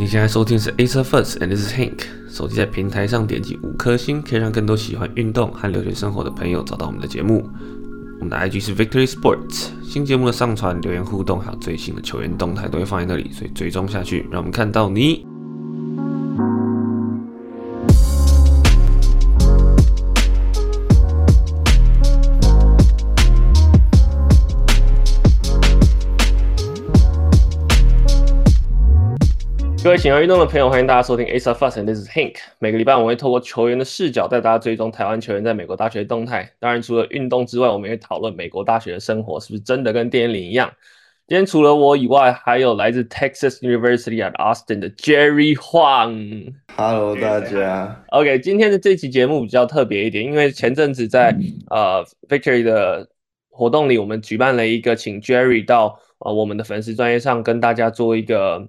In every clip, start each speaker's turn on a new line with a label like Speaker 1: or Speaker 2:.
Speaker 1: 你现在收听是 Acer First，and this is Hank。手机在平台上点击五颗星，可以让更多喜欢运动和留学生活的朋友找到我们的节目。我们的 IG 是 Victory Sports，新节目的上传、留言互动，还有最新的球员动态都会放在那里，所以追踪下去，让我们看到你。喜欢运动的朋友，欢迎大家收听 Ace of Fast，and this is Hank。每个礼拜我会透过球员的视角带大家追踪台湾球员在美国大学的动态。当然，除了运动之外，我们也讨论美国大学的生活是不是真的跟电影里一样。今天除了我以外，还有来自 Texas University at Austin 的 Jerry Huang。
Speaker 2: Hello，大家。
Speaker 1: OK，今天的这期节目比较特别一点，因为前阵子在呃 Victory 的活动里，我们举办了一个请 Jerry 到呃我们的粉丝专业上跟大家做一个。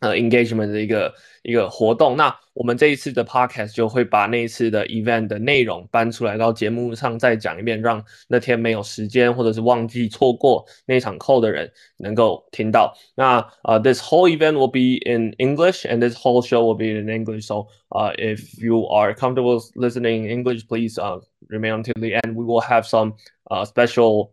Speaker 1: 呃，engagement 的一个一个活动，那我们这一次的 podcast 就会把那一次的 event 的内容搬出来到节目上再讲一遍，让那天没有时间或者是忘记错过那场 call 的人能够听到。那呃，this whole event will be in English and this whole show will be in English. So, uh, if you are comfortable listening English, please uh remain until the end. We will have some uh special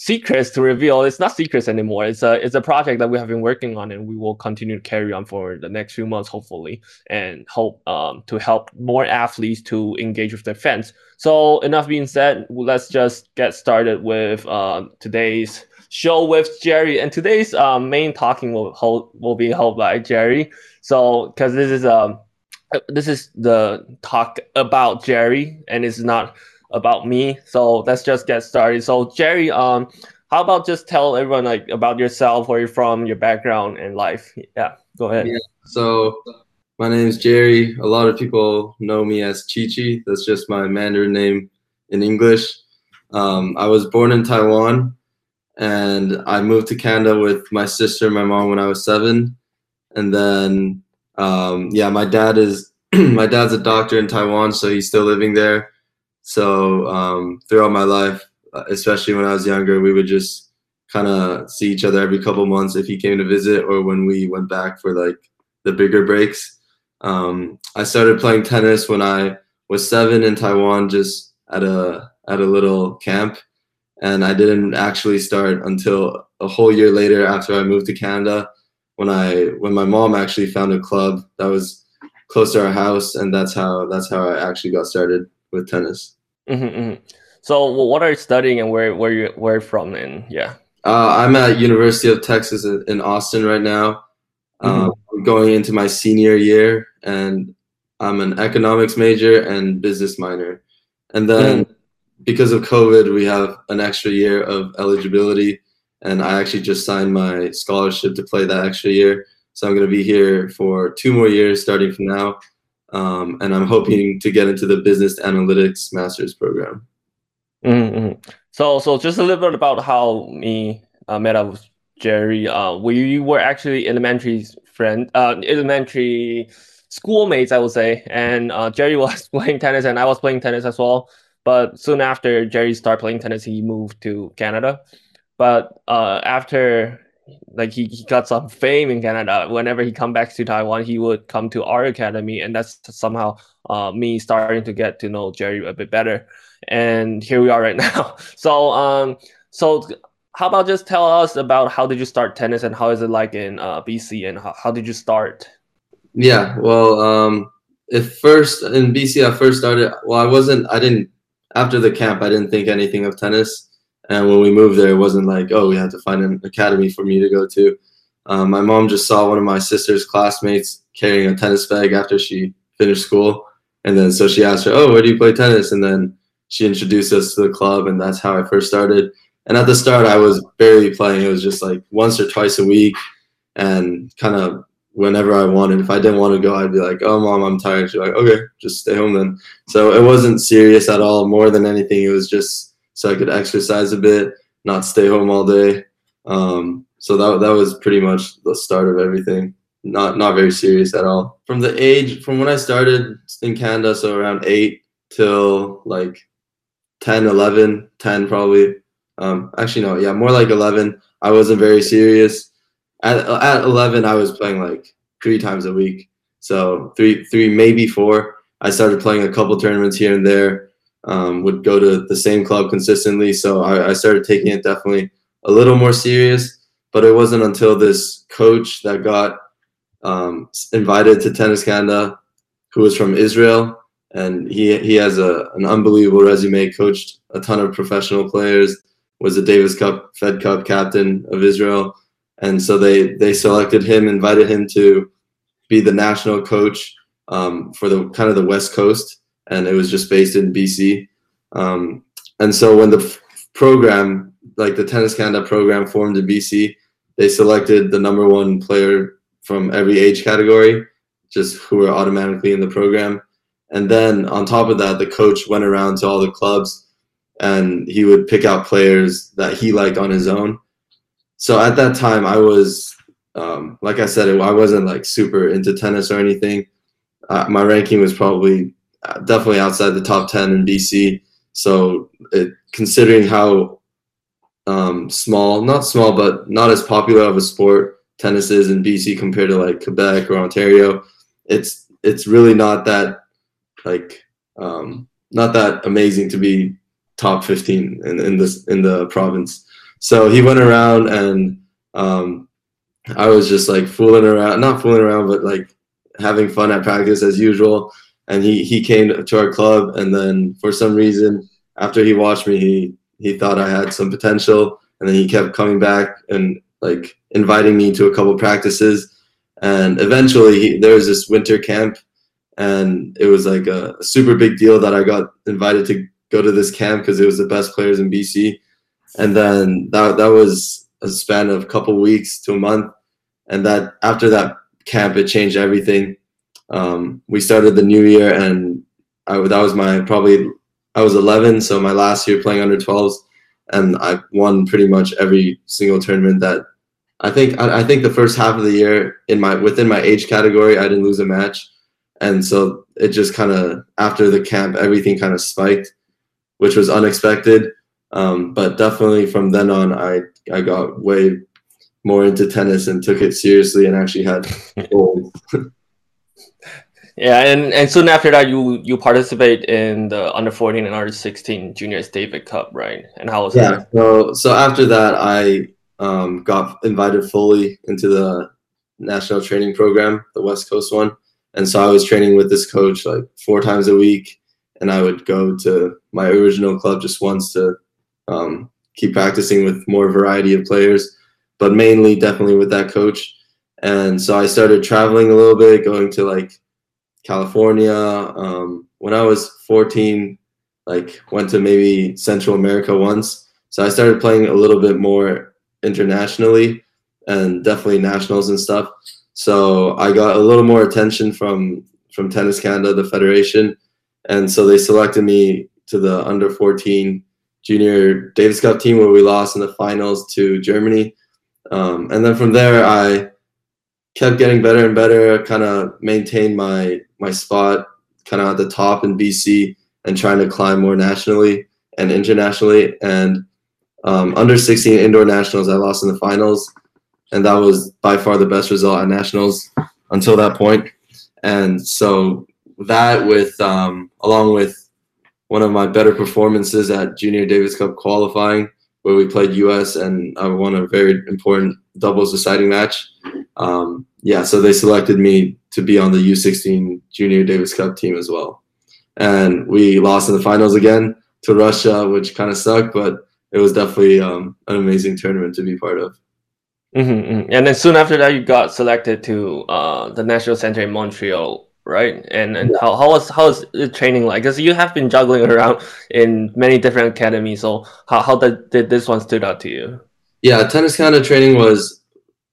Speaker 1: secrets to reveal. It's not secrets anymore. It's a it's a project that we have been working on, and we will continue to carry on for the next few months, hopefully, and hope um, to help more athletes to engage with their fans. So enough being said, let's just get started with uh, today's show with Jerry. And today's uh, main talking will hold will be held by Jerry. So because this is um this is the talk about Jerry, and it's not about me. So let's just get started. So Jerry, um, how about just tell everyone like about yourself, where you're from, your background and life. Yeah, go ahead. Yeah.
Speaker 2: So my name is Jerry. A lot of people know me as Chichi. That's just my Mandarin name in English. Um, I was born in Taiwan, and I moved to Canada with my sister and my mom when I was seven. And then, um, yeah, my dad is my dad's a doctor in Taiwan, so he's still living there so um, throughout my life, uh, especially when I was younger, we would just kind of see each other every couple months if he came to visit or when we went back for like the bigger breaks. Um, I started playing tennis when I was seven in Taiwan, just at a at a little camp, and I didn't actually start until a whole year later after I moved to Canada, when I when my mom actually found a club that was close to our house, and that's how that's how I actually got started with tennis.
Speaker 1: Mm-hmm, mm-hmm. So, what are you studying and where where you where from? And yeah,
Speaker 2: uh, I'm at University of Texas in Austin right now. Mm-hmm. Um, I'm going into my senior year, and I'm an economics major and business minor. And then mm. because of COVID, we have an extra year of eligibility, and I actually just signed my scholarship to play that extra year. So I'm going to be here for two more years starting from now um, and I'm hoping to get into the business analytics master's program.
Speaker 1: Mm-hmm. So, so just a little bit about how me uh, met up with Jerry. Uh, we were actually elementary friend, uh, elementary schoolmates, I would say. And uh, Jerry was playing tennis, and I was playing tennis as well. But soon after Jerry started playing tennis, he moved to Canada. But uh, after like he, he got some fame in Canada. Whenever he come back to Taiwan, he would come to our academy, and that's somehow uh, me starting to get to know Jerry a bit better. And here we are right now. So um, so how about just tell us about how did you start tennis and how is it like in uh, BC and how, how did you start?
Speaker 2: Yeah, well, um, if first in BC I first started, well, I wasn't, I didn't after the camp, I didn't think anything of tennis. And when we moved there, it wasn't like, oh, we had to find an academy for me to go to. Um, my mom just saw one of my sister's classmates carrying a tennis bag after she finished school. And then so she asked her, oh, where do you play tennis? And then she introduced us to the club, and that's how I first started. And at the start, I was barely playing. It was just like once or twice a week, and kind of whenever I wanted. If I didn't want to go, I'd be like, "Oh, mom, I'm tired." She's like, "Okay, just stay home then." So it wasn't serious at all. More than anything, it was just so I could exercise a bit, not stay home all day. Um, so that that was pretty much the start of everything. Not not very serious at all. From the age from when I started in Canada, so around eight till like 10, 11, 10 probably. Um, actually no, yeah, more like 11. I wasn't very serious. At at 11, I was playing like three times a week. So three, three, maybe four. I started playing a couple tournaments here and there. Um, would go to the same club consistently. So I, I started taking it definitely a little more serious. But it wasn't until this coach that got um, invited to Tennis Canada, who was from Israel, and he he has a an unbelievable resume. Coached a ton of professional players. Was a Davis Cup Fed Cup captain of Israel, and so they they selected him, invited him to be the national coach um, for the kind of the West Coast, and it was just based in BC. Um, and so when the f- program, like the Tennis Canada program, formed in BC, they selected the number one player from every age category, just who were automatically in the program. And then on top of that, the coach went around to all the clubs and he would pick out players that he liked on his own. So at that time, I was, um, like I said, I wasn't like super into tennis or anything. Uh, my ranking was probably definitely outside the top 10 in BC. So it, considering how um, small, not small, but not as popular of a sport tennis is in BC compared to like Quebec or Ontario, it's it's really not that like um, not that amazing to be top 15 in, in this in the province. So he went around and um, I was just like fooling around, not fooling around, but like having fun at practice as usual. And he he came to our club, and then for some reason, after he watched me, he he thought I had some potential, and then he kept coming back and like inviting me to a couple practices. And eventually, he, there was this winter camp, and it was like a, a super big deal that I got invited to go to this camp because it was the best players in BC. And then that that was a span of a couple weeks to a month, and that after that camp, it changed everything. Um, we started the new year, and I, that was my probably I was 11, so my last year playing under 12s, and I won pretty much every single tournament that I think. I, I think the first half of the year in my within my age category, I didn't lose a match, and so it just kind of after the camp, everything kind of spiked, which was unexpected. Um, but definitely from then on, I I got way more into tennis and took it seriously and actually had goals.
Speaker 1: yeah, and, and soon after that, you you participate in the under fourteen and under sixteen juniors Davis Cup, right? And how was
Speaker 2: yeah,
Speaker 1: that?
Speaker 2: So so after that, I um, got invited fully into the national training program, the West Coast one, and so I was training with this coach like four times a week, and I would go to my original club just once to um, keep practicing with more variety of players but mainly definitely with that coach. And so I started traveling a little bit, going to like California. Um, when I was 14, like went to maybe Central America once. So I started playing a little bit more internationally and definitely nationals and stuff. So I got a little more attention from from Tennis Canada, the federation, and so they selected me to the under 14 junior Davis Cup team where we lost in the finals to Germany. Um, and then from there, I kept getting better and better. Kind of maintained my my spot, kind of at the top in BC, and trying to climb more nationally and internationally. And um, under 16 indoor nationals, I lost in the finals, and that was by far the best result at nationals until that point. And so that, with um, along with one of my better performances at Junior Davis Cup qualifying, where we played US and I won a very important doubles deciding match. Um, yeah, so they selected me to be on the U16 Junior Davis Cup team as well. And we lost in the finals again to Russia, which kind of sucked, but it was definitely um, an amazing tournament to be part of.
Speaker 1: Mm-hmm, mm-hmm. And then soon after that, you got selected to uh, the National Center in Montreal right? And and how, how was how is the training like? Because you have been juggling around in many different academies. So how how did, did this one stood out to you?
Speaker 2: Yeah, tennis kind of training was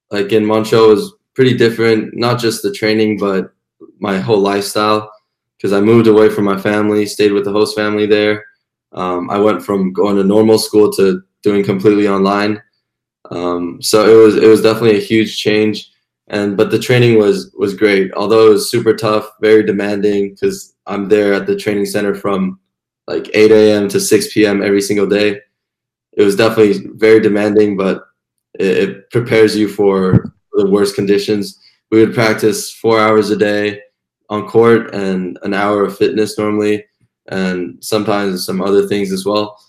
Speaker 2: like in Montreal was pretty different. Not just the training, but my whole lifestyle. Because I moved away from my family, stayed with the host family there. Um, I went from going to normal school to doing completely online. Um, so it was it was definitely a huge change and but the training was was great although it was super tough very demanding because i'm there at the training center from like 8 a.m to 6 p.m every single day it was definitely very demanding but it, it prepares you for the worst conditions we would practice four hours a day on court and an hour of fitness normally, and sometimes some other things as well.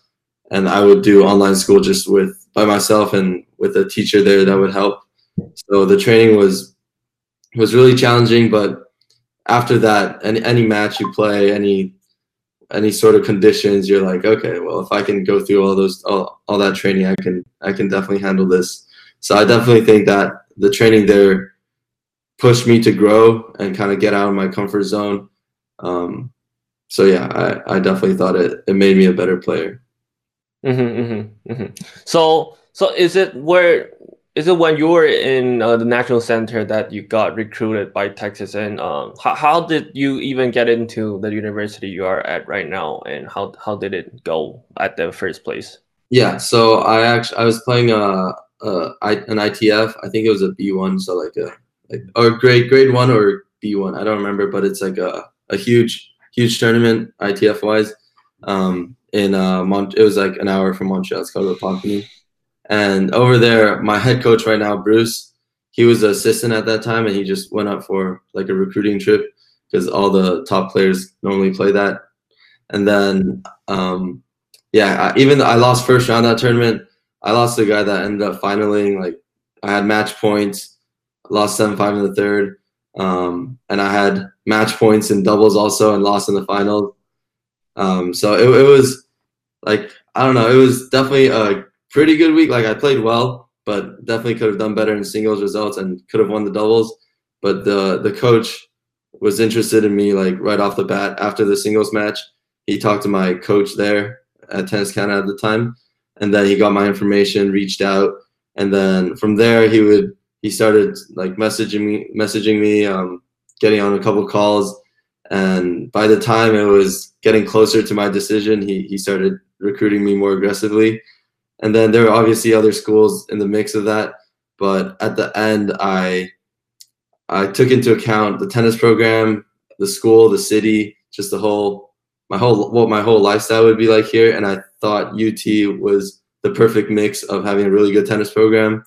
Speaker 2: And I would do online school just with by myself and with a teacher there that would help. So the training was was really challenging, but after that, any any match you play, any any sort of conditions, you're like, okay, well, if I can go through all those all, all that training, I can I can definitely handle this. So I definitely think that the training there pushed me to grow and kind of get out of my comfort zone. Um, so yeah, I, I definitely thought it, it made me a better player.
Speaker 1: Mm-hmm, mm-hmm, mm-hmm. So so is it where is it when you were in uh, the national center that you got recruited by Texas and um, how, how did you even get into the university you are at right now and how, how did it go at the first place?
Speaker 2: Yeah, so I actually I was playing a, a an ITF. I think it was a B one, so like a like or grade grade one or B one. I don't remember, but it's like a, a huge huge tournament ITF wise. Um, in uh, Mont- it was like an hour from Montreal. It's called the Repentigny. And over there, my head coach right now, Bruce, he was the assistant at that time, and he just went up for like a recruiting trip because all the top players normally play that. And then, um, yeah, I, even I lost first round that tournament. I lost the guy that ended up finaling. Like I had match points, lost seven five in the third, um, and I had match points in doubles also, and lost in the final. Um, so it, it was like I don't know. It was definitely a pretty good week. Like I played well, but definitely could have done better in singles results and could have won the doubles. But the the coach was interested in me like right off the bat after the singles match. He talked to my coach there at Tennis Canada at the time, and then he got my information, reached out, and then from there he would he started like messaging me, messaging me, um, getting on a couple calls, and by the time it was getting closer to my decision, he he started recruiting me more aggressively and then there are obviously other schools in the mix of that. But at the end, I I took into account the tennis program, the school, the city, just the whole my whole what my whole lifestyle would be like here, and I thought UT was the perfect mix of having a really good tennis program.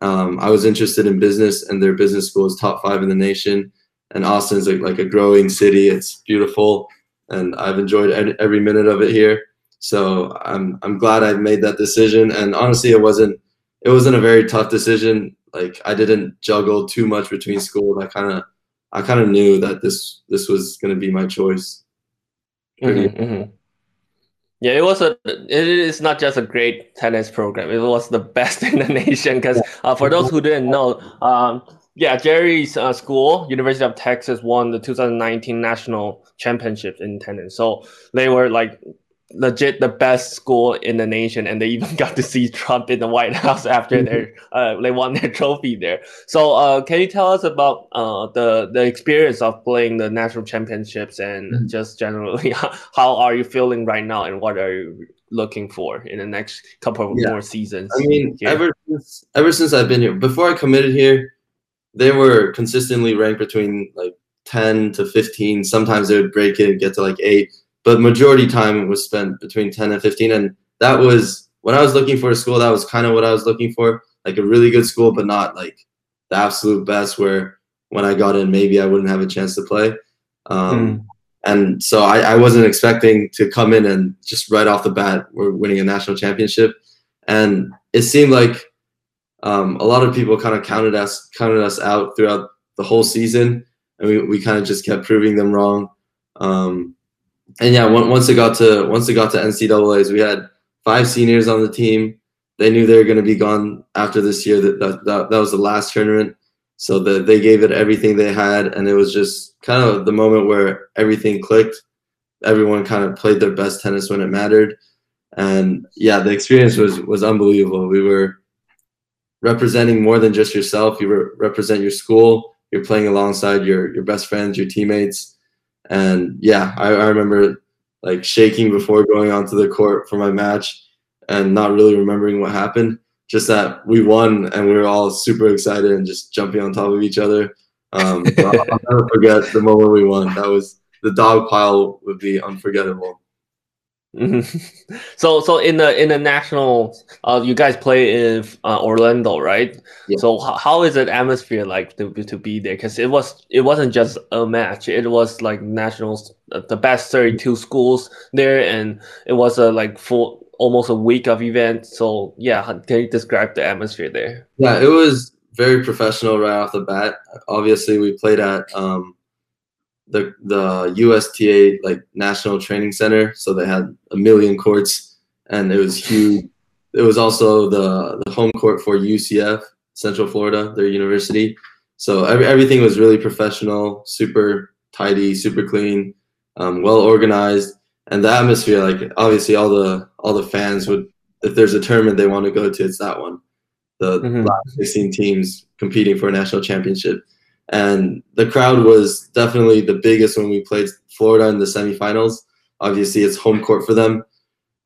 Speaker 2: Um, I was interested in business, and their business school is top five in the nation. And Austin's like, like a growing city. It's beautiful, and I've enjoyed every minute of it here. So I'm I'm glad I made that decision. And honestly, it wasn't it wasn't a very tough decision. Like I didn't juggle too much between school. I kind of I kind of knew that this this was going to be my choice.
Speaker 1: Mm-hmm, mm-hmm. Yeah, it was a. It is not just a great tennis program. It was the best in the nation. Because uh, for those who didn't know, um, yeah, Jerry's uh, school, University of Texas, won the 2019 national championship in tennis. So they were like legit the best school in the nation, and they even got to see Trump in the White House after mm-hmm. their uh, they won their trophy there. So, uh, can you tell us about uh, the the experience of playing the national championships and mm-hmm. just generally how are you feeling right now, and what are you looking for in the next couple of yeah. more seasons?
Speaker 2: I mean, ever since ever since I've been here, before I committed here, they were consistently ranked between like 10 to 15. Sometimes they would break it and get to like eight but majority time was spent between 10 and 15 and that was when i was looking for a school that was kind of what i was looking for like a really good school but not like the absolute best where when i got in maybe i wouldn't have a chance to play. Um, mm. and so I, I wasn't expecting to come in and just right off the bat we're winning a national championship. And it seemed like um, a lot of people kind of counted us counted us out throughout the whole season and we, we kind of just kept proving them wrong. Um, and yeah, once it got to once it got to NCAA's, we had five seniors on the team. They knew they were going to be gone after this year. That that, that, that was the last tournament, so that they gave it everything they had, and it was just kind of the moment where everything clicked. Everyone kind of played their best tennis when it mattered, and yeah, the experience was was unbelievable. We were representing more than just yourself. You were represent your school. You're playing alongside your your best friends, your teammates and yeah, I, I remember like shaking before going onto the court for my match and not really remembering what happened. Just that we won and we were all super excited and just jumping on top of each other. Um, I'll, I'll never forget the moment we won. That was the dog pile would be unforgettable.
Speaker 1: Mm-hmm. So, so in the in the national, uh, you guys play in uh, Orlando, right?
Speaker 2: Yeah.
Speaker 1: So, how, how is the atmosphere like to to be there? Because it was it wasn't just a match; it was like nationals, uh, the best thirty two schools there, and it was a like full almost a week of event. So, yeah, can you describe the atmosphere there?
Speaker 2: Yeah, it was very professional right off the bat. Obviously, we played at um, the the USTA like National Training Center, so they had a million courts, and it was huge. It was also the the home court for UCF, Central Florida, their university. So every, everything was really professional, super tidy, super clean, um, well organized, and the atmosphere. Like obviously, all the all the fans would, if there's a tournament they want to go to, it's that one. The mm-hmm. last 16 teams competing for a national championship and the crowd was definitely the biggest when we played Florida in the semifinals. Obviously, it's home court for them,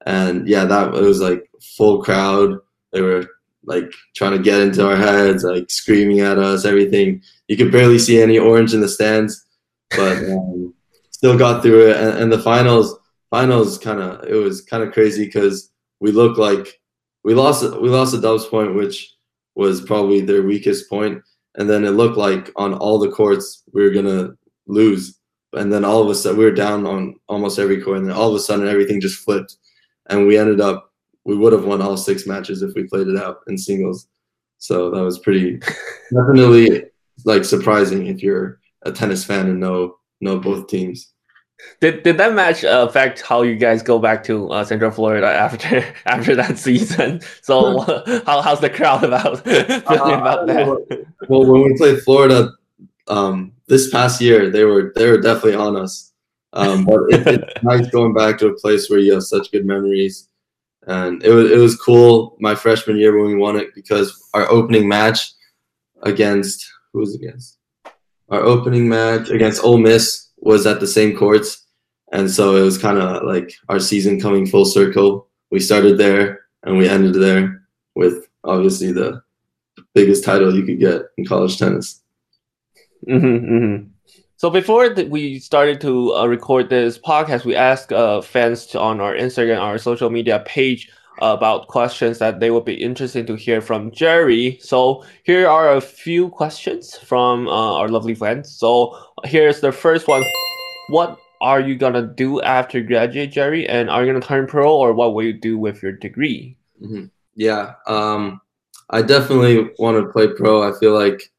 Speaker 2: and yeah, that it was like full crowd. They were like trying to get into our heads, like screaming at us, everything. You could barely see any orange in the stands, but um, still got through it. And, and the finals, finals, kind of it was kind of crazy because we looked like we lost we lost a Dubs point, which was probably their weakest point and then it looked like on all the courts we were gonna lose. And then all of a sudden we were down on almost every court, and then all of a sudden everything just flipped, and we ended up we would have won all six matches if we played it out in singles. So that was pretty definitely like surprising if you're a tennis fan and know know both teams.
Speaker 1: Did did that match affect how you guys go back to uh, Central Florida after after that season? So how how's the crowd about feeling uh, about that?
Speaker 2: Well, when we played Florida um, this past year, they were they were definitely on us. Um, but it, it's nice going back to a place where you have such good memories, and it was it was cool my freshman year when we won it because our opening match against who was against our opening match against Ole Miss was at the same courts, and so it was kind of like our season coming full circle. We started there and we ended there with obviously the biggest title you could get in college tennis.
Speaker 1: Mm-hmm, mm-hmm. So before we started to uh, record this podcast, we asked uh, fans to, on our Instagram, our social media page, about questions that they would be interested to hear from Jerry. So here are a few questions from uh, our lovely fans. So here's the first one: What are you gonna do after graduate, Jerry? And are you gonna turn pro, or what will you do with your degree?
Speaker 2: Mm-hmm. Yeah, um, I definitely want to play pro. I feel like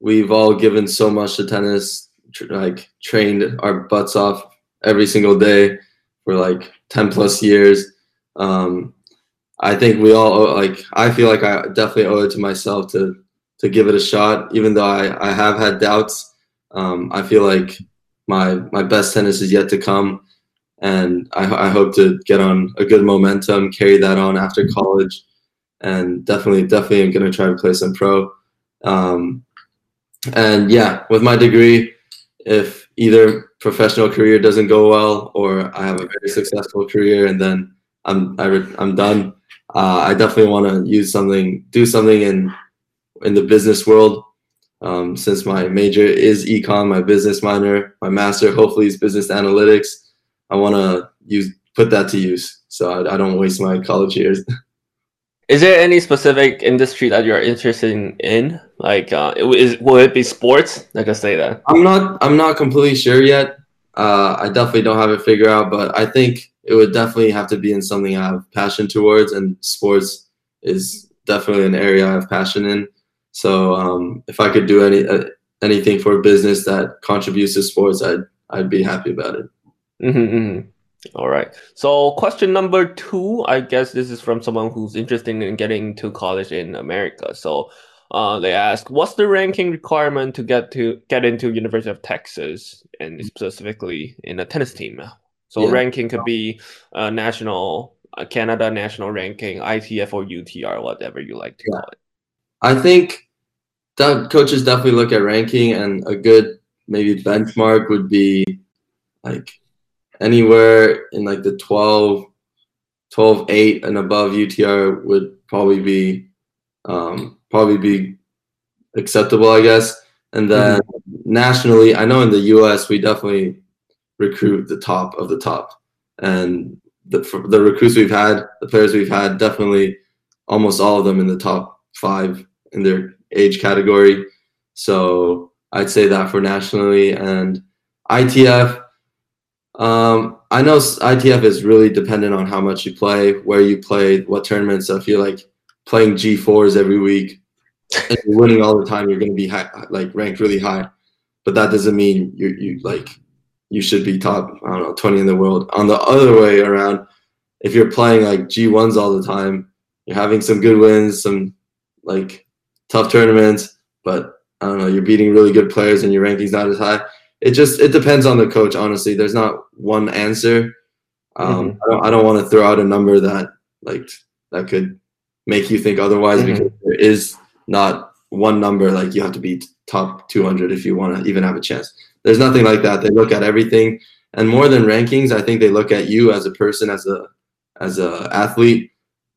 Speaker 2: we've all given so much to tennis, tr- like trained our butts off every single day for like 10 plus years. Um, I think we all like, I feel like I definitely owe it to myself to, to give it a shot, even though I, I have had doubts. Um, I feel like my, my best tennis is yet to come. And I, I hope to get on a good momentum, carry that on after college and definitely, definitely, I'm gonna try to play some pro. Um, and yeah, with my degree, if either professional career doesn't go well or I have a very successful career and then I'm I am done, uh, I definitely want to use something, do something in in the business world. Um, since my major is econ, my business minor, my master hopefully is business analytics. I want to use put that to use so I, I don't waste my college years.
Speaker 1: Is there any specific industry that you're interested in? Like, uh, is will it be sports? Like I say that.
Speaker 2: I'm not. I'm not completely sure yet. Uh, I definitely don't have it figured out, but I think it would definitely have to be in something I have passion towards, and sports is definitely an area I have passion in. So um, if I could do any uh, anything for a business that contributes to sports, I'd I'd be happy about it.
Speaker 1: Mm-hmm, mm-hmm. All right. So question number two, I guess this is from someone who's interested in getting to college in America. So uh, they ask, what's the ranking requirement to get to get into University of Texas and specifically in a tennis team? So yeah. ranking could be uh, national, uh, Canada national ranking, ITF or UTR, whatever you like to yeah. call it.
Speaker 2: I think that coaches definitely look at ranking, and a good maybe benchmark would be like anywhere in like the 12, 12, 8 and above UTR would probably be um, probably be acceptable, I guess. And then mm-hmm. nationally, I know in the US we definitely recruit the top of the top. and the the recruits we've had, the players we've had, definitely almost all of them in the top five in their age category. So I'd say that for nationally and ITF. Um, I know ITF is really dependent on how much you play, where you play, what tournaments. If you're like playing G4s every week and winning all the time, you're going to be high, like ranked really high. But that doesn't mean you you like you should be top. I don't know, 20 in the world. On the other way around, if you're playing like G1s all the time, you're having some good wins, some like tough tournaments, but I don't know, you're beating really good players and your ranking's not as high. It just it depends on the coach. Honestly, there's not one answer. Um, mm-hmm. I don't I don't want to throw out a number that like that could make you think otherwise mm-hmm. because there is not one number like you have to be top 200 if you want to even have a chance. There's nothing like that. They look at everything, and more than rankings, I think they look at you as a person, as a as a athlete.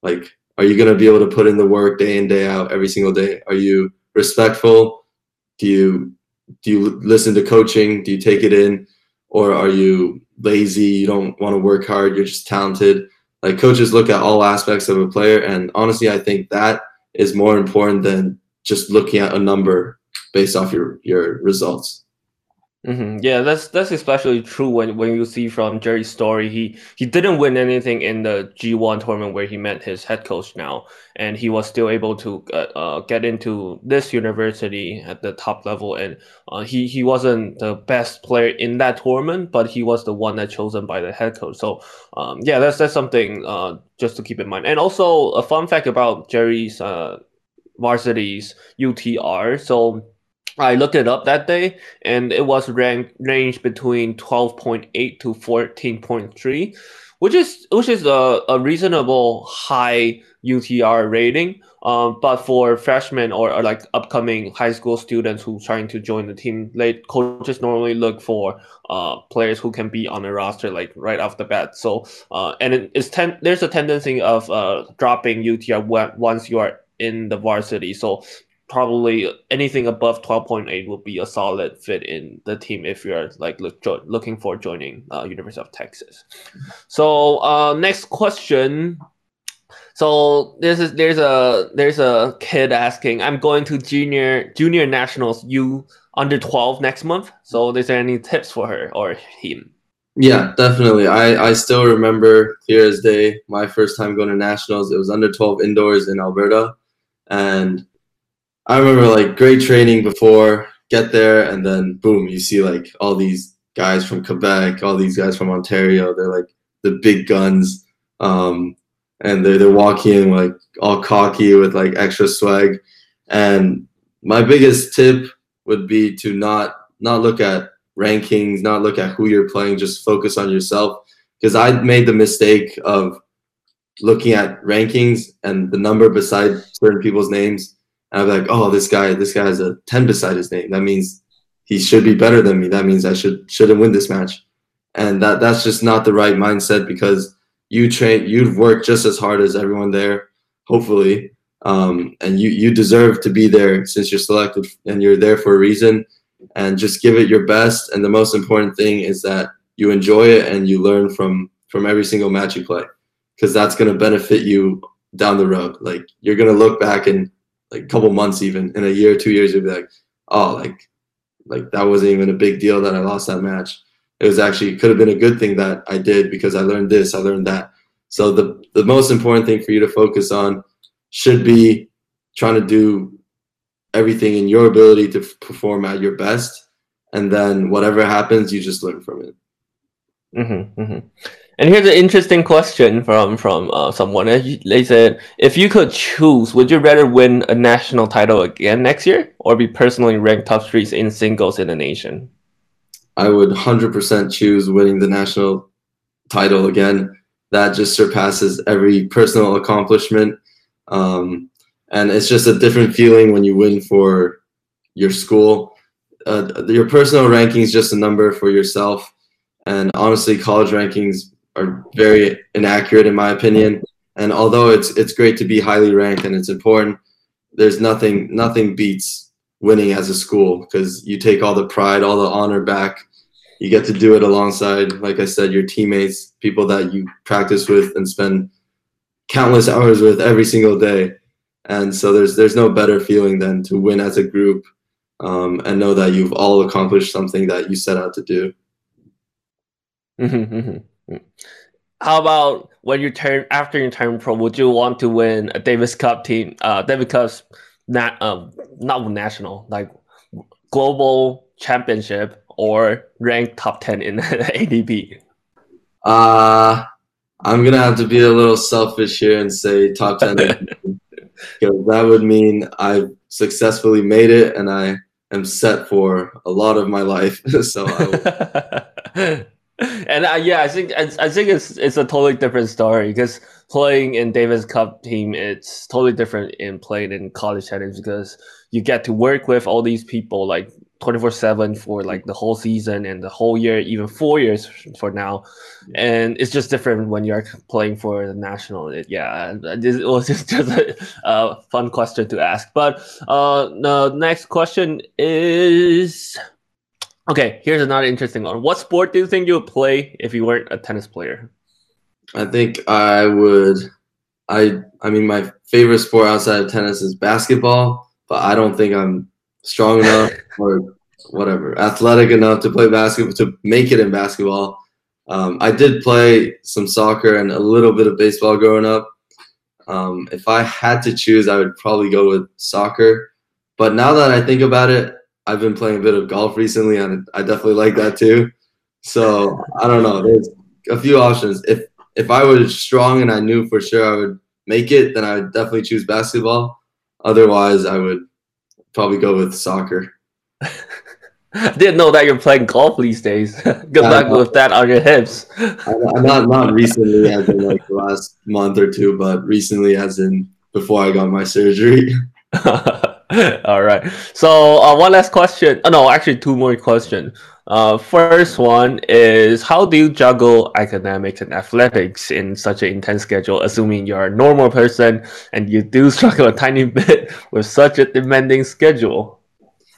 Speaker 2: Like, are you going to be able to put in the work day in day out every single day? Are you respectful? Do you do you listen to coaching? Do you take it in, or are you lazy? You don't want to work hard. You're just talented. Like coaches look at all aspects of a player, and honestly, I think that is more important than just looking at a number based off your your results.
Speaker 1: Mm-hmm. Yeah, that's that's especially true when, when you see from Jerry's story. He he didn't win anything in the G1 tournament where he met his head coach now, and he was still able to uh, uh, get into this university at the top level. And uh, he he wasn't the best player in that tournament, but he was the one that chosen by the head coach. So um, yeah, that's that's something uh, just to keep in mind. And also a fun fact about Jerry's uh, varsity's UTR. So I looked it up that day, and it was ranked ranged between twelve point eight to fourteen point three, which is which is a, a reasonable high UTR rating. Um, but for freshmen or, or, like upcoming high school students who trying to join the team, late coaches normally look for uh, players who can be on the roster like right off the bat. So uh, and it, it's ten- there's a tendency of uh, dropping UTR once you are in the varsity. So probably anything above 12.8 would be a solid fit in the team if you're like look, jo- looking for joining uh, University of Texas. So uh, next question. So this is there's a there's a kid asking, I'm going to junior junior nationals U under 12 next month. So is there any tips for her or him?
Speaker 2: Yeah, definitely. I, I still remember clear as day my first time going to nationals. It was under 12 indoors in Alberta. And I remember like great training before, get there, and then boom, you see like all these guys from Quebec, all these guys from Ontario. They're like the big guns, um, and they're they're walking like all cocky with like extra swag. And my biggest tip would be to not not look at rankings, not look at who you're playing, just focus on yourself. Because I made the mistake of looking at rankings and the number beside certain people's names and I'm like, oh, this guy, this guy has a 10 beside his name. That means he should be better than me. That means I should shouldn't win this match. And that that's just not the right mindset because you train, you've worked just as hard as everyone there, hopefully. Um, and you you deserve to be there since you're selected and you're there for a reason. And just give it your best. And the most important thing is that you enjoy it and you learn from from every single match you play, because that's going to benefit you down the road. Like you're going to look back and like a couple months even in a year two years you'll be like oh like like that wasn't even a big deal that i lost that match. It was actually could have been a good thing that i did because i learned this i learned that. So the the most important thing for you to focus on should be trying to do everything in your ability to perform at your best and then whatever happens you just learn from it.
Speaker 1: Mm-hmm, mm-hmm. And here's an interesting question from from uh, someone. They said, if you could choose, would you rather win a national title again next year, or be personally ranked top three in singles in the nation?
Speaker 2: I would 100% choose winning the national title again. That just surpasses every personal accomplishment, um, and it's just a different feeling when you win for your school. Uh, your personal ranking is just a number for yourself, and honestly, college rankings are very inaccurate in my opinion. And although it's it's great to be highly ranked and it's important, there's nothing nothing beats winning as a school because you take all the pride, all the honor back, you get to do it alongside, like I said, your teammates, people that you practice with and spend countless hours with every single day. And so there's there's no better feeling than to win as a group um, and know that you've all accomplished something that you set out to do.
Speaker 1: Mm-hmm, mm-hmm. How about when you turn after you turn pro? Would you want to win a Davis Cup team? Uh, Davis Cup's not um, not national like global championship or ranked top ten in ATP.
Speaker 2: Uh I'm gonna have to be a little selfish here and say top ten because that would mean I've successfully made it and I am set for a lot of my life. so
Speaker 1: and uh, yeah, I think I, I, think it's it's a totally different story because playing in Davis Cup team it's totally different in playing in college settings because you get to work with all these people like 24 7 for like the whole season and the whole year, even four years for now. And it's just different when you're playing for the national. It, yeah, it was just, just a, a, fun question to ask. But uh, the next question is okay, here's another interesting one. What sport do you think you would play if you weren't a tennis player?
Speaker 2: I think I would. I I mean, my favorite sport outside of tennis is basketball, but I don't think I'm strong enough or whatever, athletic enough to play basketball to make it in basketball. Um, I did play some soccer and a little bit of baseball growing up. Um, if I had to choose, I would probably go with soccer. But now that I think about it, I've been playing a bit of golf recently, and I definitely like that too. So I don't know. There's a few options. If if I was strong and I knew for sure I would make it, then I would definitely choose basketball. Otherwise, I would probably go with soccer.
Speaker 1: I didn't know that you're playing golf these days. Good luck with that on your hips.
Speaker 2: I'm not not recently, as in like the last month or two, but recently, as in before I got my surgery.
Speaker 1: All right. So uh, one last question. Oh, no, actually two more questions. Uh, first one is how do you juggle academics and athletics in such an intense schedule, assuming you're a normal person and you do struggle a tiny bit with such a demanding schedule?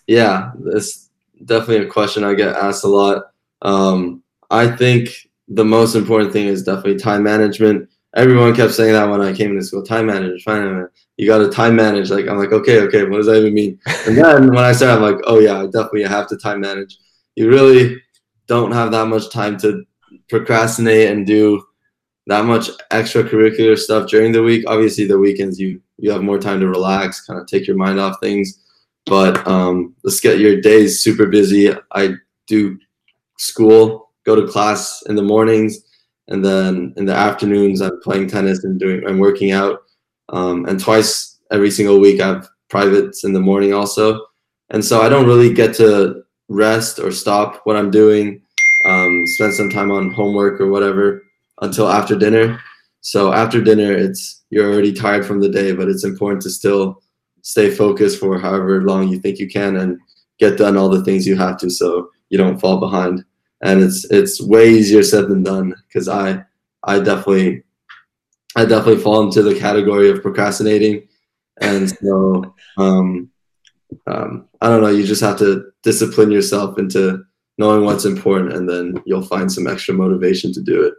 Speaker 2: Yeah, that's definitely a question I get asked a lot. Um, I think the most important thing is definitely time management. Everyone kept saying that when I came into school. Time management, time management. You got to time manage. Like I'm like, okay, okay. What does that even mean? And then when I started, I'm like, oh yeah, I definitely have to time manage you really don't have that much time to procrastinate and do that much extracurricular stuff during the week. Obviously, the weekends you you have more time to relax, kind of take your mind off things. But um, let's get your days super busy. I do school, go to class in the mornings, and then in the afternoons I'm playing tennis and doing I'm working out. Um, and twice every single week I have privates in the morning also. And so I don't really get to rest or stop what I'm doing, um, spend some time on homework or whatever until after dinner. So after dinner, it's you're already tired from the day, but it's important to still stay focused for however long you think you can and get done all the things you have to, so you don't fall behind. And it's it's way easier said than done because I I definitely I definitely fall into the category of procrastinating, and so um, um, I don't know. You just have to discipline yourself into knowing what's important, and then you'll find some extra motivation to do it.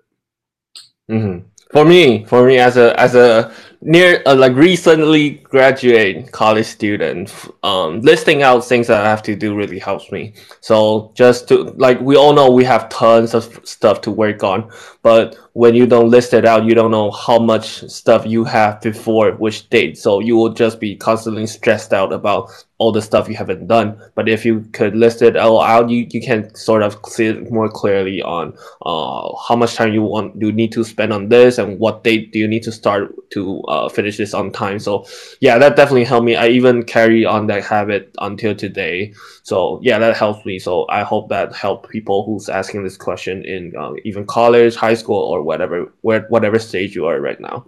Speaker 1: Mm-hmm. For me, for me as a as a near uh, like recently graduate college student um listing out things that i have to do really helps me. So just to like we all know we have tons of stuff to work on but when you don't list it out you don't know how much stuff you have before which date. So you will just be constantly stressed out about all the stuff you haven't done. But if you could list it all out you, you can sort of see it more clearly on uh, how much time you want you need to spend on this and what date do you need to start to uh, uh, finish this on time. So yeah, that definitely helped me. I even carry on that habit until today. So yeah, that helps me. So I hope that help people who's asking this question in uh, even college, high school, or whatever, where whatever stage you are right now.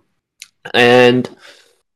Speaker 1: And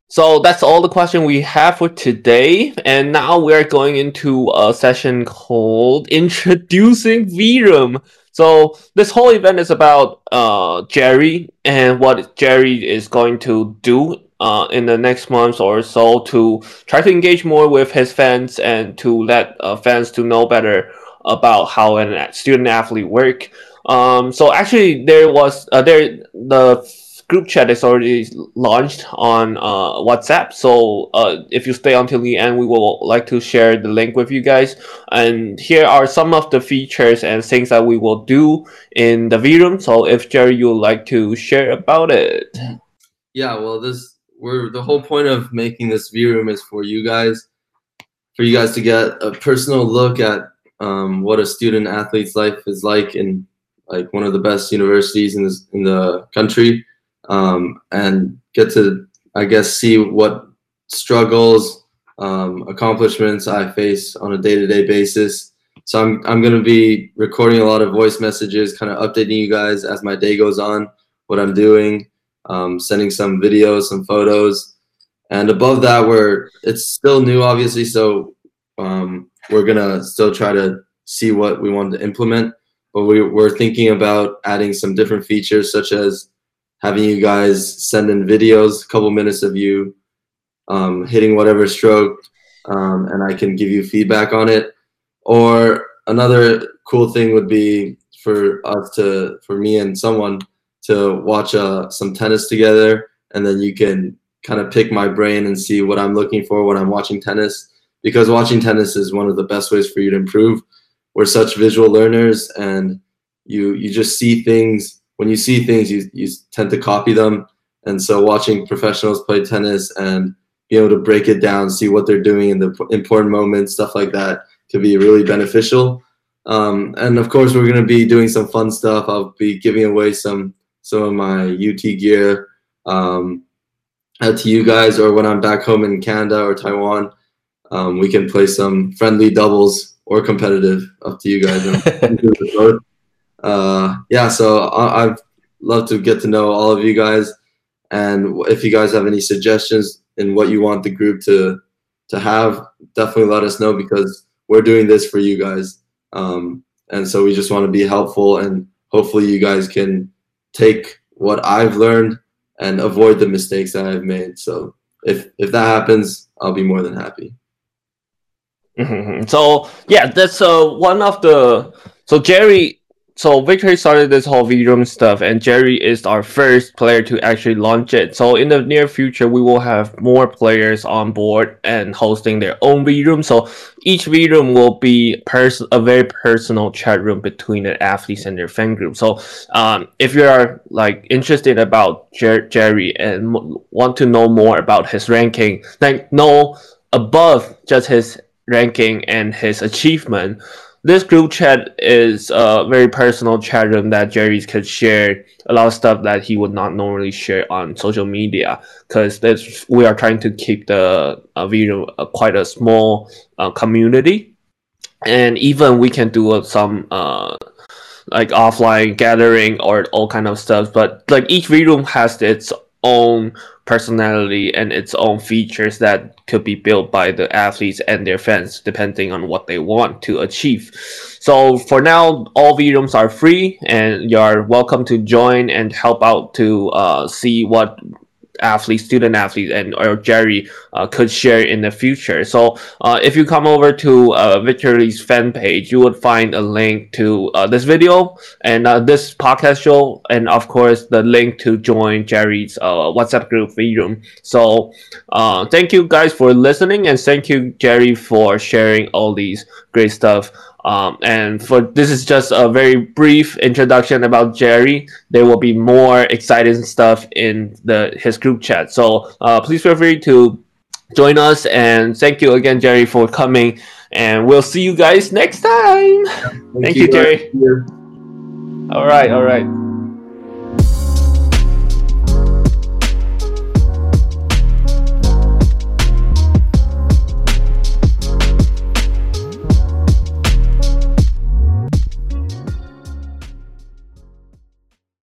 Speaker 1: so that's all the question we have for today. And now we're going into a session called Introducing VROOM. So this whole event is about uh, Jerry and what Jerry is going to do uh, in the next month or so to try to engage more with his fans and to let uh, fans to know better about how a student athlete work. Um, so actually, there was uh, there the group chat is already launched on uh, WhatsApp. So uh, if you stay until the end, we will like to share the link with you guys. And here are some of the features and things that we will do in the VRoom. So if Jerry, you would like to share about it.
Speaker 2: Yeah, well, this we're the whole point of making this VRoom is for you guys, for you guys to get a personal look at um, what a student athlete's life is like in like one of the best universities in this, in the country um, and get to, I guess, see what struggles, um, accomplishments I face on a day-to-day basis. So I'm I'm gonna be recording a lot of voice messages, kind of updating you guys as my day goes on, what I'm doing, um, sending some videos, some photos, and above that, we're it's still new, obviously. So um, we're gonna still try to see what we want to implement, but we, we're thinking about adding some different features, such as having you guys send in videos, a couple minutes of you um, hitting whatever stroke, um, and I can give you feedback on it. Or another cool thing would be for us to, for me and someone to watch uh, some tennis together, and then you can kind of pick my brain and see what I'm looking for when I'm watching tennis. Because watching tennis is one of the best ways for you to improve. We're such visual learners, and you you just see things when you see things, you, you tend to copy them. And so watching professionals play tennis and be able to break it down, see what they're doing in the important moments, stuff like that, could be really beneficial. Um, and of course, we're going to be doing some fun stuff. I'll be giving away some some of my UT gear um, out to you guys, or when I'm back home in Canada or Taiwan, um, we can play some friendly doubles or competitive. Up to you guys. uh, yeah, so I, I'd love to get to know all of you guys, and if you guys have any suggestions in what you want the group to to have, definitely let us know because we're doing this for you guys, um, and so we just want to be helpful, and hopefully you guys can take what I've learned and avoid the mistakes that I've made. So if if that happens, I'll be more than happy.
Speaker 1: Mm-hmm. So yeah, that's uh, one of the so Jerry so Victor.ly started this whole V-Room stuff, and Jerry is our first player to actually launch it. So in the near future, we will have more players on board and hosting their own V-Room. So each V-Room will be pers- a very personal chat room between the athletes and their fan group. So um, if you are like interested about Jer- Jerry and m- want to know more about his ranking, like know above just his ranking and his achievement this group chat is a very personal chat room that Jerry could share a lot of stuff that he would not normally share on social media because we are trying to keep the uh, video uh, quite a small uh, community. And even we can do uh, some uh, like offline gathering or all kind of stuff but like each room has its own personality and its own features that could be built by the athletes and their fans depending on what they want to achieve. So for now, all V rooms are free and you're welcome to join and help out to uh, see what athlete, student athlete, and or Jerry uh, could share in the future. So uh, if you come over to uh, Victor.ly's fan page, you would find a link to uh, this video and uh, this podcast show, and of course the link to join Jerry's uh, WhatsApp group room. So thank you guys for listening, and thank you Jerry for sharing all these great stuff. Um, and for this is just a very brief introduction about Jerry. There will be more exciting stuff in the his group chat. So uh, please feel free to join us. And thank you again, Jerry, for coming. And we'll see you guys next time. Thank, thank you, you, Jerry. All right, all right.